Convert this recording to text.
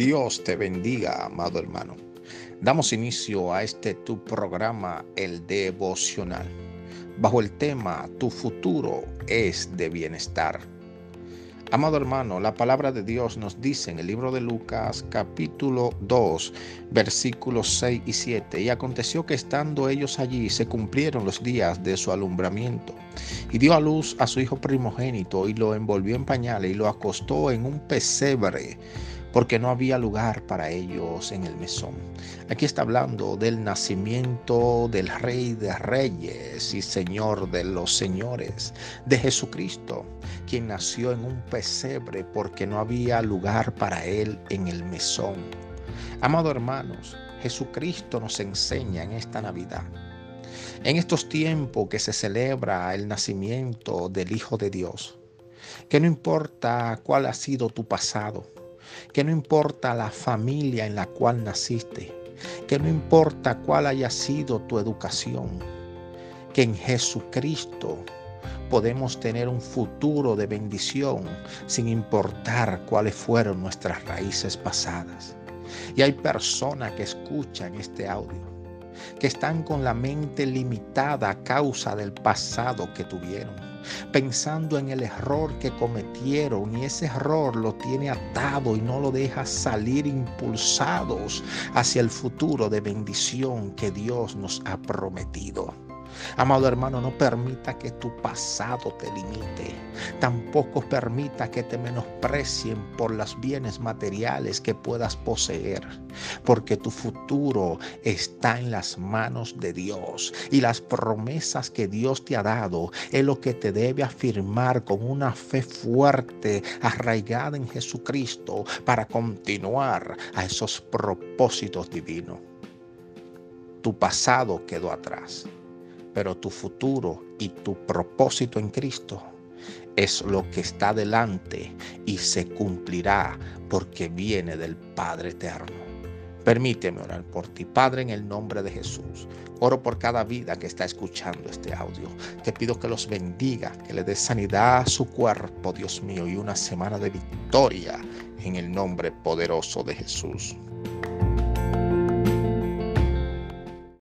Dios te bendiga, amado hermano. Damos inicio a este tu programa, el devocional, bajo el tema Tu futuro es de bienestar. Amado hermano, la palabra de Dios nos dice en el libro de Lucas capítulo 2 versículos 6 y 7, y aconteció que estando ellos allí se cumplieron los días de su alumbramiento, y dio a luz a su hijo primogénito y lo envolvió en pañales y lo acostó en un pesebre porque no había lugar para ellos en el mesón. Aquí está hablando del nacimiento del Rey de Reyes y Señor de los Señores, de Jesucristo, quien nació en un pesebre porque no había lugar para él en el mesón. Amado hermanos, Jesucristo nos enseña en esta Navidad. En estos tiempos que se celebra el nacimiento del Hijo de Dios, que no importa cuál ha sido tu pasado, que no importa la familia en la cual naciste, que no importa cuál haya sido tu educación, que en Jesucristo podemos tener un futuro de bendición sin importar cuáles fueron nuestras raíces pasadas. Y hay personas que escuchan este audio, que están con la mente limitada a causa del pasado que tuvieron pensando en el error que cometieron y ese error lo tiene atado y no lo deja salir impulsados hacia el futuro de bendición que Dios nos ha prometido. Amado hermano, no permita que tu pasado te limite. Tampoco permita que te menosprecien por los bienes materiales que puedas poseer. Porque tu futuro está en las manos de Dios. Y las promesas que Dios te ha dado es lo que te debe afirmar con una fe fuerte, arraigada en Jesucristo, para continuar a esos propósitos divinos. Tu pasado quedó atrás pero tu futuro y tu propósito en Cristo es lo que está delante y se cumplirá porque viene del Padre Eterno. Permíteme orar por ti, Padre, en el nombre de Jesús. Oro por cada vida que está escuchando este audio. Te pido que los bendiga, que le dé sanidad a su cuerpo, Dios mío, y una semana de victoria en el nombre poderoso de Jesús.